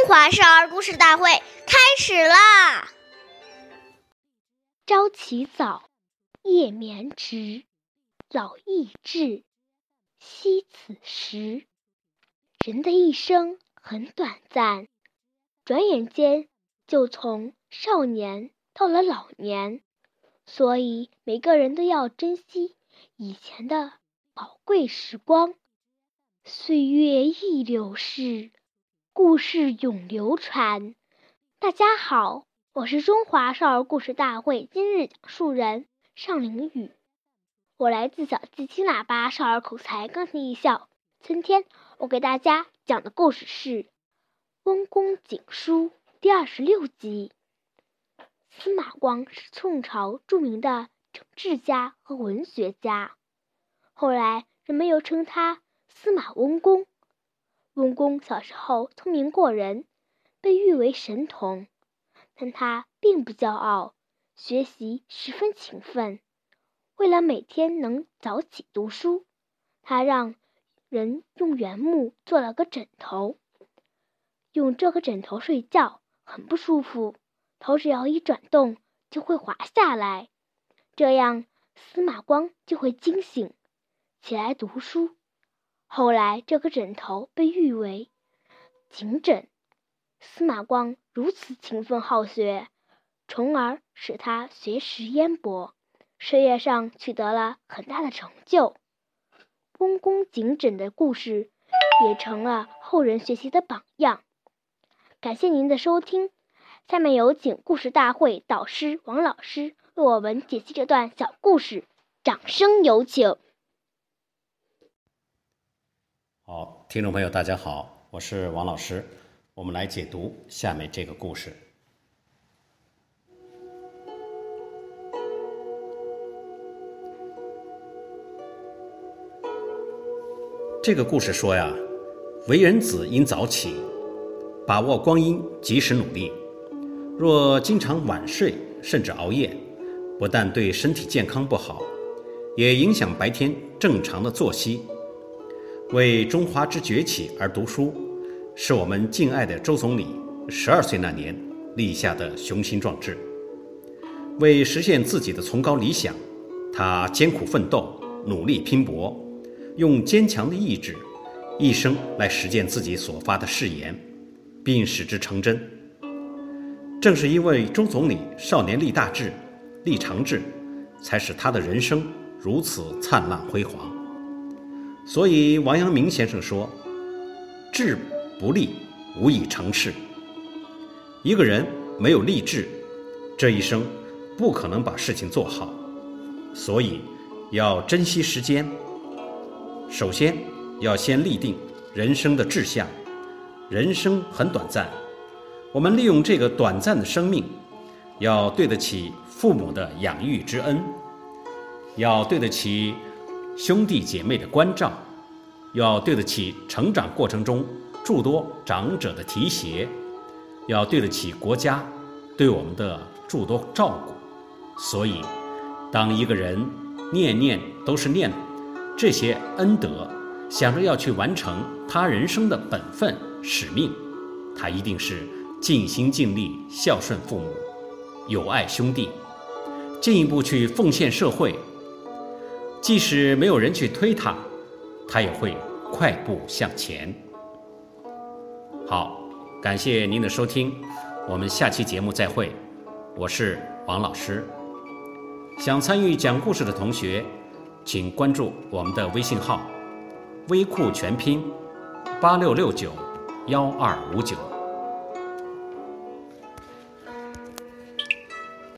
中华少儿故事大会开始啦！朝起早，夜眠迟，老易至，惜此时。人的一生很短暂，转眼间就从少年到了老年，所以每个人都要珍惜以前的宝贵时光。岁月易流逝。故事永流传。大家好，我是中华少儿故事大会今日讲述人尚凌宇。我来自小鸡青喇叭少儿口才钢琴艺校。今天我给大家讲的故事是《温公警书》第二十六集。司马光是宋朝著名的政治家和文学家，后来人们又称他司马温公。温公小时候聪明过人，被誉为神童，但他并不骄傲，学习十分勤奋。为了每天能早起读书，他让人用原木做了个枕头，用这个枕头睡觉很不舒服，头只要一转动就会滑下来，这样司马光就会惊醒，起来读书。后来，这个枕头被誉为“警枕”。司马光如此勤奋好学，从而使他学识渊博，事业上取得了很大的成就。温公警枕的故事也成了后人学习的榜样。感谢您的收听，下面有请故事大会导师王老师为我们解析这段小故事，掌声有请。好，听众朋友，大家好，我是王老师，我们来解读下面这个故事。这个故事说呀，为人子应早起，把握光阴，及时努力。若经常晚睡甚至熬夜，不但对身体健康不好，也影响白天正常的作息。为中华之崛起而读书，是我们敬爱的周总理十二岁那年立下的雄心壮志。为实现自己的崇高理想，他艰苦奋斗，努力拼搏，用坚强的意志，一生来实践自己所发的誓言，并使之成真。正是因为周总理少年立大志、立长志，才使他的人生如此灿烂辉煌。所以，王阳明先生说：“志不立，无以成事。”一个人没有立志，这一生不可能把事情做好。所以，要珍惜时间。首先，要先立定人生的志向。人生很短暂，我们利用这个短暂的生命，要对得起父母的养育之恩，要对得起。兄弟姐妹的关照，要对得起成长过程中诸多长者的提携，要对得起国家对我们的诸多照顾。所以，当一个人念念都是念这些恩德，想着要去完成他人生的本分使命，他一定是尽心尽力孝顺父母，友爱兄弟，进一步去奉献社会。即使没有人去推他，他也会快步向前。好，感谢您的收听，我们下期节目再会。我是王老师。想参与讲故事的同学，请关注我们的微信号“微库全拼八六六九幺二五九”。